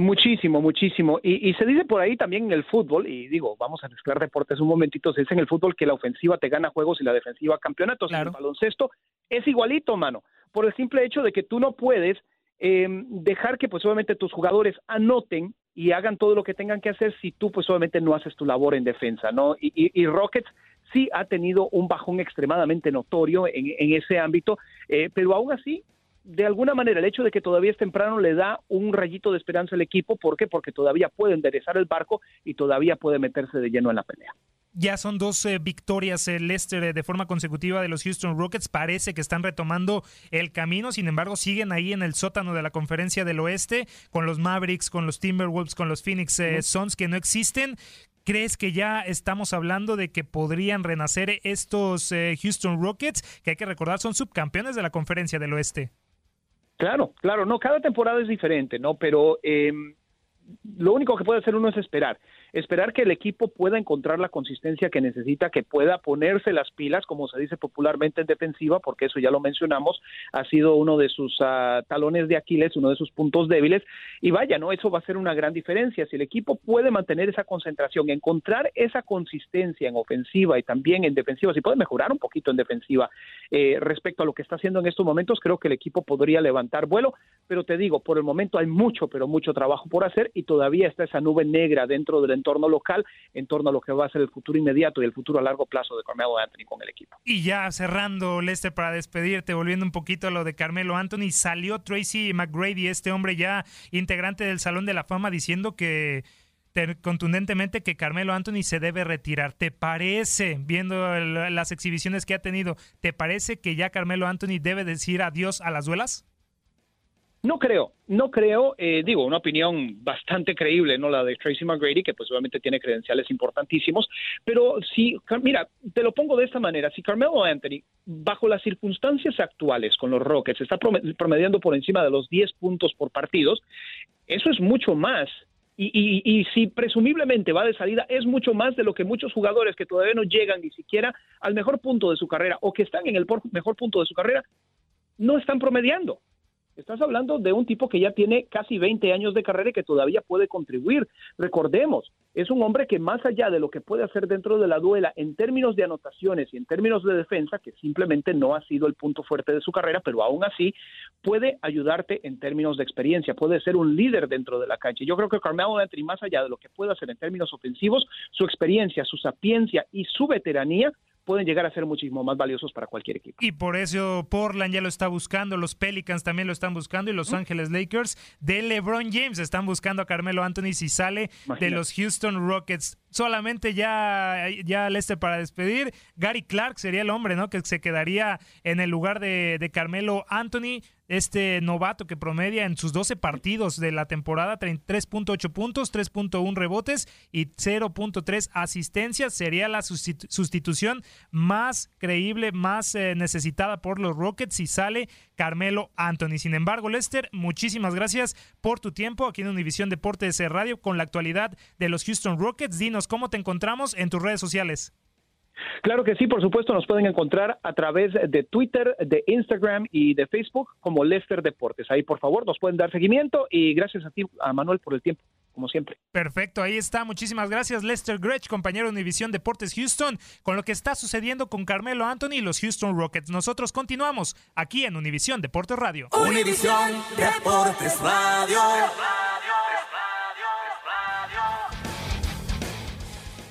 Muchísimo, muchísimo. Y, se dice por ahí también en el fútbol, y digo, vamos a mezclar deportes un momentito, se dice en el fútbol que la ofensiva te gana juegos y la defensiva campeonatos. En el baloncesto es igualito, mano, por el simple hecho de que tú no puedes eh, dejar que pues obviamente tus jugadores anoten y hagan todo lo que tengan que hacer si tú pues obviamente no haces tu labor en defensa, ¿no? Y, Rockets sí ha tenido un bajón extremadamente notorio en, ese ámbito, eh, pero aún así de alguna manera el hecho de que todavía es temprano le da un rayito de esperanza al equipo. ¿Por qué? Porque todavía puede enderezar el barco y todavía puede meterse de lleno en la pelea. Ya son dos eh, victorias el Leicester eh, de forma consecutiva de los Houston Rockets. Parece que están retomando el camino. Sin embargo, siguen ahí en el sótano de la conferencia del oeste con los Mavericks, con los Timberwolves, con los Phoenix eh, Suns que no existen. ¿Crees que ya estamos hablando de que podrían renacer estos Houston Rockets? Que hay que recordar son subcampeones de la conferencia del oeste. Claro, claro, no, cada temporada es diferente, ¿no? Pero em, lo único que puede hacer uno es esperar esperar que el equipo pueda encontrar la consistencia que necesita, que pueda ponerse las pilas, como se dice popularmente en defensiva, porque eso ya lo mencionamos, ha sido uno de sus ah, talones de Aquiles, uno de sus puntos débiles, y vaya, ¿no? Eso va a ser una gran diferencia. Si el equipo puede mantener esa concentración, encontrar esa consistencia en ofensiva y también en defensiva, si puede mejorar un poquito en defensiva eh, respecto a lo que está haciendo en estos momentos, creo que el equipo podría levantar vuelo, pero te digo, por el momento hay mucho, pero mucho trabajo por hacer y todavía está esa nube negra dentro del entorno local en torno a lo que va a ser el futuro inmediato y el futuro a largo plazo de Carmelo Anthony con el equipo. Y ya cerrando, Lester, para despedirte, volviendo un poquito a lo de Carmelo Anthony, salió Tracy McGrady, este hombre ya integrante del Salón de la Fama, diciendo que contundentemente que Carmelo Anthony se debe retirar. ¿Te parece, viendo las exhibiciones que ha tenido, te parece que ya Carmelo Anthony debe decir adiós a las duelas? No creo, no creo, eh, digo, una opinión bastante creíble, ¿no? La de Tracy McGrady, que pues obviamente tiene credenciales importantísimos, pero si, mira, te lo pongo de esta manera, si Carmelo Anthony, bajo las circunstancias actuales con los Rockets, está promediando por encima de los 10 puntos por partidos, eso es mucho más y, y, si presumiblemente va de salida, es mucho más de lo que muchos jugadores que todavía no llegan ni siquiera al mejor punto de su carrera o que están en el mejor punto de su carrera, no están promediando. Estás hablando de un tipo que ya tiene casi 20 años de carrera y que todavía puede contribuir. Recordemos, es un hombre que más allá de lo que puede hacer dentro de la duela en términos de anotaciones y en términos de defensa, que simplemente no ha sido el punto fuerte de su carrera, pero aún así puede ayudarte en términos de experiencia, puede ser un líder dentro de la cancha. Yo creo que Carmelo Anthony, más allá de lo que puede hacer en términos ofensivos, su experiencia, su sapiencia y su veteranía pueden llegar a ser muchísimo más valiosos para cualquier equipo. Y por eso Portland ya lo está buscando, los Pelicans también lo están buscando y Los Ángeles Lakers de LeBron James están buscando a Carmelo Anthony si sale de los Houston Rockets solamente ya, ya Lester para despedir. Gary Clark sería el hombre, ¿no? Que se quedaría en el lugar de, de Carmelo Anthony, este novato que promedia en sus 12 partidos de la temporada 3.8 puntos, 3.1 rebotes y 0.3 asistencias. Sería la sustitución más creíble, más eh, necesitada por los Rockets si sale Carmelo Anthony. Sin embargo, Lester, muchísimas gracias por tu tiempo aquí en Univisión Deportes Radio con la actualidad de los Houston Rockets. Dinos cómo te encontramos en tus redes sociales. Claro que sí, por supuesto, nos pueden encontrar a través de Twitter, de Instagram y de Facebook como Lester Deportes. Ahí, por favor, nos pueden dar seguimiento y gracias a ti, a Manuel, por el tiempo como siempre. Perfecto, ahí está. Muchísimas gracias, Lester Gretsch, compañero de Univisión Deportes Houston, con lo que está sucediendo con Carmelo Anthony y los Houston Rockets. Nosotros continuamos aquí en Univisión Deportes Radio. Univisión Deportes Radio.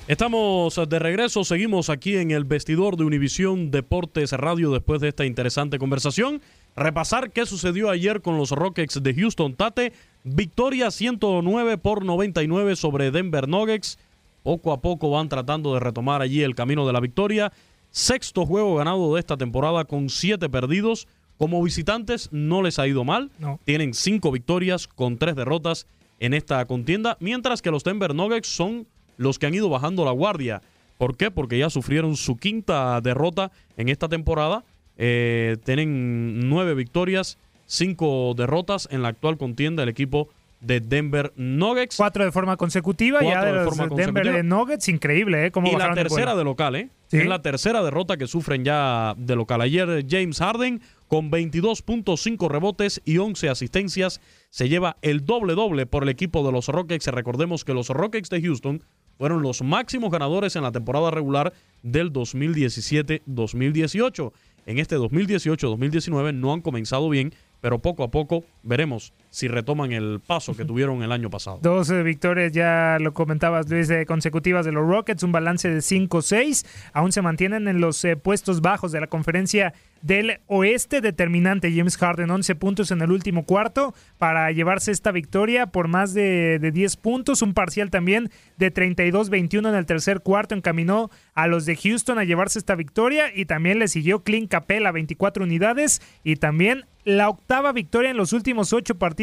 Estamos de regreso, seguimos aquí en el vestidor de Univisión Deportes Radio después de esta interesante conversación. Repasar qué sucedió ayer con los Rockets de Houston Tate. Victoria 109 por 99 sobre Denver Nuggets. Poco a poco van tratando de retomar allí el camino de la victoria. Sexto juego ganado de esta temporada con siete perdidos. Como visitantes no les ha ido mal. Tienen cinco victorias con tres derrotas en esta contienda. Mientras que los Denver Nuggets son los que han ido bajando la guardia. ¿Por qué? Porque ya sufrieron su quinta derrota en esta temporada. Eh, tienen nueve victorias, cinco derrotas en la actual contienda del equipo de Denver Nuggets. Cuatro de forma consecutiva, ya de, los Denver Nuggets, increíble, ¿eh? y la tercera de, local, ¿eh? Es la tercera derrota que sufren ya de local. Ayer James Harden con 22.5 rebotes y 11 asistencias se lleva el doble doble por el equipo de los Rockets. Recordemos que los Rockets de Houston fueron los máximos ganadores en la temporada regular del 2017-2018. En este 2018-2019 no han comenzado bien, pero poco a poco veremos si retoman el paso que tuvieron el año pasado. 12 victorias, ya lo comentabas Luis, consecutivas de los Rockets, un balance de 5-6, aún se mantienen en los eh, puestos bajos de la conferencia del oeste determinante. James Harden 11 puntos en el último cuarto para llevarse esta victoria por más de, 10 puntos. Un parcial también de 32-21 en el tercer cuarto encaminó a los de Houston a llevarse esta victoria y también le siguió Clint Capella 24 unidades y también la octava victoria en los últimos ocho partidos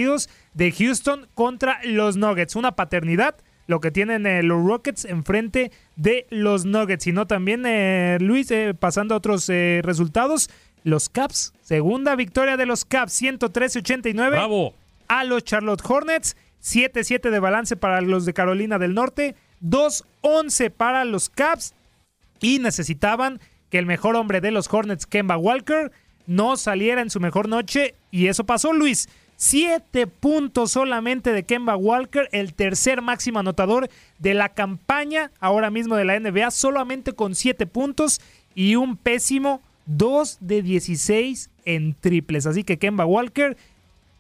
de Houston contra los Nuggets. Una paternidad lo que tienen eh, los Rockets enfrente de los Nuggets. Y no también, eh, Luis, eh, pasando a otros resultados, los Caps, segunda victoria de los Caps, 113-89. Bravo. A los Charlotte Hornets, 7-7 de balance para los de Carolina del Norte, 2-11 para los Caps. Y necesitaban que el mejor hombre de los Hornets, Kemba Walker, no saliera en su mejor noche. Y eso pasó, Luis. Siete puntos solamente de Kemba Walker, el tercer máximo anotador de la campaña ahora mismo de la NBA, solamente con siete puntos y un pésimo 2 de 16 en triples. Así que Kemba Walker,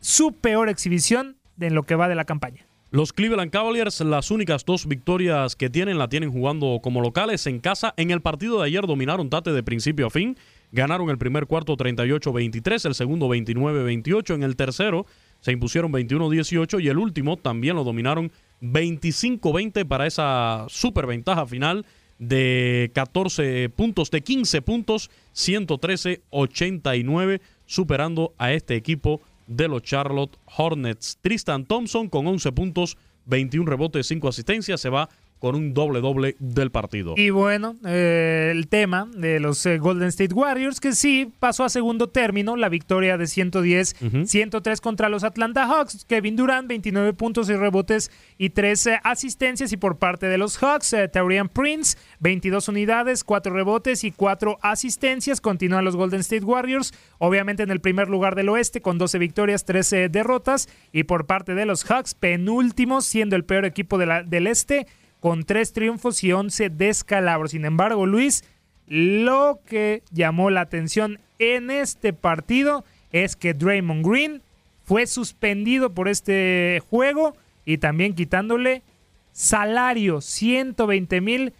su peor exhibición en lo que va de la campaña. Los Cleveland Cavaliers, las únicas dos victorias que tienen, la tienen jugando como locales en casa. En el partido de ayer dominaron Tate de principio a fin. Ganaron el primer cuarto 38-23, el segundo 29-28. En el tercero se impusieron 21-18 y el último también lo dominaron 25-20 para esa superventaja final de 14 puntos, de 15 puntos, 113-89, superando a este equipo de los Charlotte Hornets. Tristan Thompson con 11 puntos, 21 rebotes, 5 asistencias, se va con un doble doble del partido. Y bueno, eh, el tema de los eh, Golden State Warriors, que sí pasó a segundo término, la victoria de 110-103 contra los Atlanta Hawks. Kevin Durant, 29 puntos y rebotes y 13 asistencias. Y por parte de los Hawks, eh, Taurian Prince, 22 unidades, 4 rebotes y 4 asistencias. Continúan los Golden State Warriors, obviamente en el primer lugar del oeste, con 12 victorias, 13 derrotas. Y por parte de los Hawks, penúltimos, siendo el peor equipo de la, del este con tres triunfos y 11 descalabros. Sin embargo, Luis, lo que llamó la atención en este partido es que Draymond Green fue suspendido por este juego y también quitándole salario, 120 mil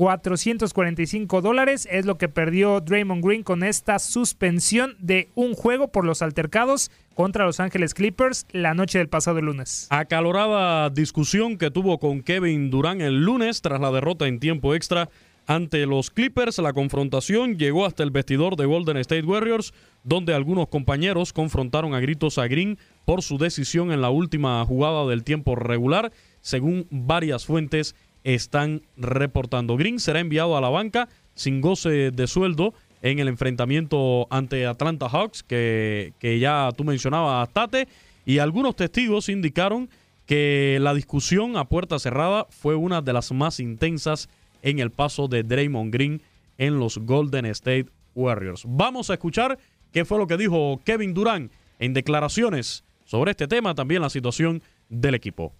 445 dólares es lo que perdió Draymond Green con esta suspensión de un juego por los altercados contra Los Ángeles Clippers la noche del pasado lunes. Acalorada discusión que tuvo con Kevin Durant el lunes tras la derrota en tiempo extra ante los Clippers. La confrontación llegó hasta el vestidor de Golden State Warriors, donde algunos compañeros confrontaron a gritos a Green por su decisión en la última jugada del tiempo regular, según varias fuentes están reportando. Green será enviado a la banca sin goce de sueldo en el enfrentamiento ante Atlanta Hawks, que, que ya tú mencionabas, Tate, y algunos testigos indicaron que la discusión a puerta cerrada fue una de las más intensas en el paso de Draymond Green en los Golden State Warriors. Vamos a escuchar qué fue lo que dijo Kevin Durant en declaraciones sobre este tema, también la situación del equipo.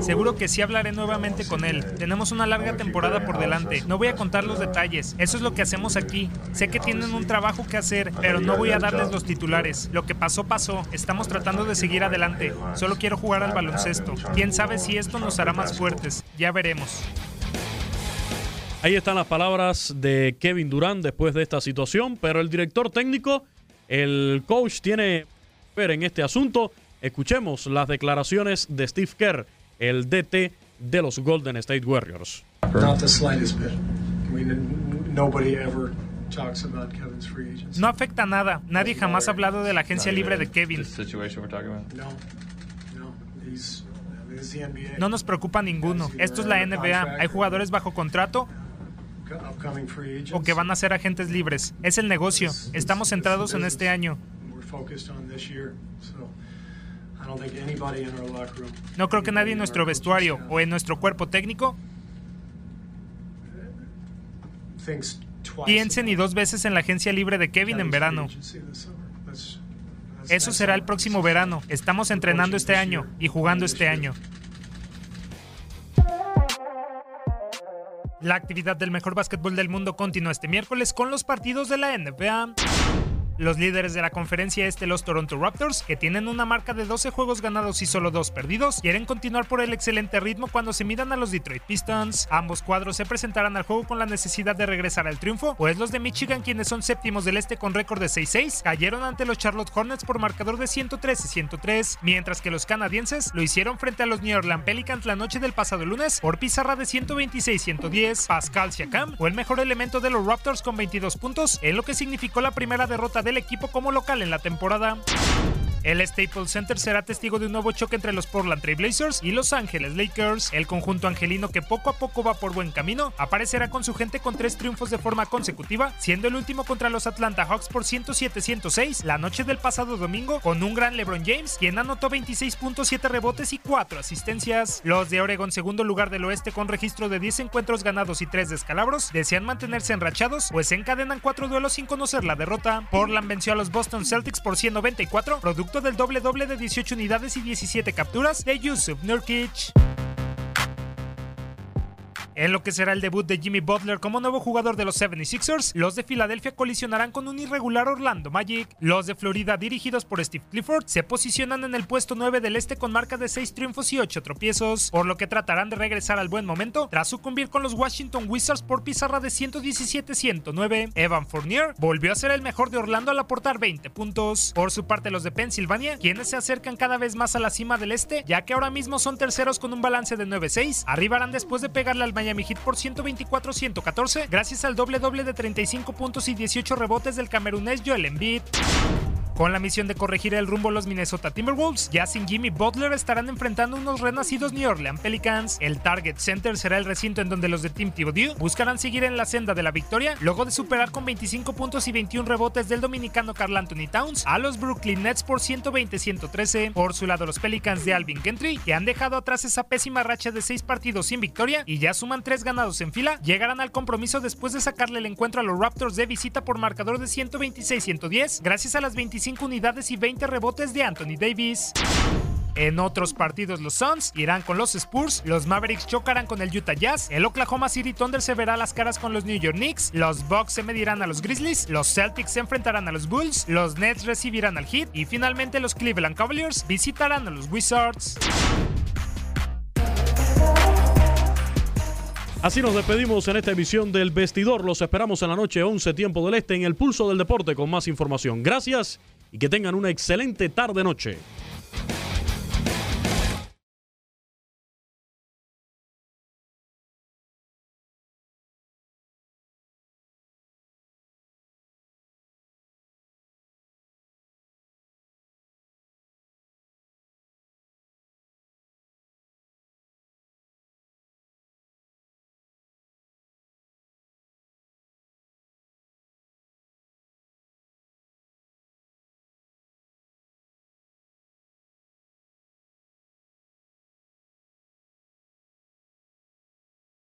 Seguro que sí hablaré nuevamente con él. Tenemos una larga temporada por delante. No voy a contar los detalles. Eso es lo que hacemos aquí. Sé que tienen un trabajo que hacer, pero no voy a darles los titulares. Lo que pasó, pasó. Estamos tratando de seguir adelante. Solo quiero jugar al baloncesto. Quién sabe si esto nos hará más fuertes. Ya veremos. Ahí están las palabras de Kevin Durant después de esta situación, pero el director técnico, el coach, tiene que ver en este asunto. Escuchemos las declaraciones de Steve Kerr, el DT de los Golden State Warriors. No afecta nada. Nadie jamás ha hablado de la agencia libre de Kevin. No nos preocupa ninguno. Esto es la NBA. Hay jugadores bajo contrato o que van a ser agentes libres. Es el negocio. Estamos centrados en este año. No creo que nadie en nuestro vestuario o en nuestro cuerpo técnico piense ni dos veces en la agencia libre de Kevin en verano. Eso será el próximo verano. Estamos entrenando este año y jugando este año. La actividad del mejor básquetbol del mundo continúa este miércoles con los partidos de la NBA. Los líderes de la conferencia este, los Toronto Raptors, que tienen una marca de 12 juegos ganados y solo 2 perdidos, quieren continuar por el excelente ritmo cuando se midan a los Detroit Pistons. Ambos cuadros se presentarán al juego con la necesidad de regresar al triunfo, pues los de Michigan, quienes son séptimos del este con récord de 6-6, cayeron ante los Charlotte Hornets por marcador de 113 103, mientras que los canadienses lo hicieron frente a los New Orleans Pelicans la noche del pasado lunes por pizarra de 126-110. Pascal Siakam fue el mejor elemento de los Raptors con 22 puntos, en lo que significó la primera derrota del equipo como local en la temporada. El Staples Center será testigo de un nuevo choque entre los Portland Trail Blazers y Los Ángeles Lakers. El conjunto angelino que poco a poco va por buen camino aparecerá con su gente con tres triunfos de forma consecutiva, siendo el último contra los Atlanta Hawks por 107-106 la noche del pasado domingo con un gran LeBron James, quien anotó 26.7 rebotes y 4 asistencias. Los de Oregon, segundo lugar del oeste con registro de 10 encuentros ganados y 3 descalabros, desean mantenerse enrachados, pues encadenan 4 duelos sin conocer la derrota. Portland venció a los Boston Celtics por 194, producto del doble doble de 18 unidades y 17 capturas de Yusuf Nurkic. En lo que será el debut de Jimmy Butler como nuevo jugador de los 76ers, los de Filadelfia colisionarán con un irregular Orlando Magic. Los de Florida, dirigidos por Steve Clifford, se posicionan en el puesto 9 del este con marca de 6 triunfos y 8 tropiezos, por lo que tratarán de regresar al buen momento tras sucumbir con los Washington Wizards por pizarra de 117-109. Evan Fournier volvió a ser el mejor de Orlando al aportar 20 puntos. Por su parte, los de Pensilvania, quienes se acercan cada vez más a la cima del este, ya que ahora mismo son terceros con un balance de 9-6, arribarán después de pegarle al Miami Heat por 124-114 gracias al doble doble de 35 puntos y 18 rebotes del camerunés Joel Embiid. Con la misión de corregir el rumbo los Minnesota Timberwolves, ya sin Jimmy Butler estarán enfrentando unos renacidos New Orleans Pelicans. El Target Center será el recinto en donde los de Team Thibodeau buscarán seguir en la senda de la victoria luego de superar con 25 puntos y 21 rebotes del dominicano Carl Anthony Towns a los Brooklyn Nets por 120-113. Por su lado, los Pelicans de Alvin Gentry, que han dejado atrás esa pésima racha de 6 partidos sin victoria y ya suman 3 ganados en fila, llegarán al compromiso después de sacarle el encuentro a los Raptors de visita por marcador de 126-110, gracias a las 25 unidades y 20 rebotes de Anthony Davis. En otros partidos los Suns irán con los Spurs, los Mavericks chocarán con el Utah Jazz, el Oklahoma City Thunder se verá las caras con los New York Knicks, los Bucks se medirán a los Grizzlies, los Celtics se enfrentarán a los Bulls, los Nets recibirán al Heat y finalmente los Cleveland Cavaliers visitarán a los Wizards. Así nos despedimos en esta emisión del Vestidor. Los esperamos en la noche 11 tiempo del Este en el Pulso del Deporte con más información. Gracias y que tengan una excelente tarde-noche.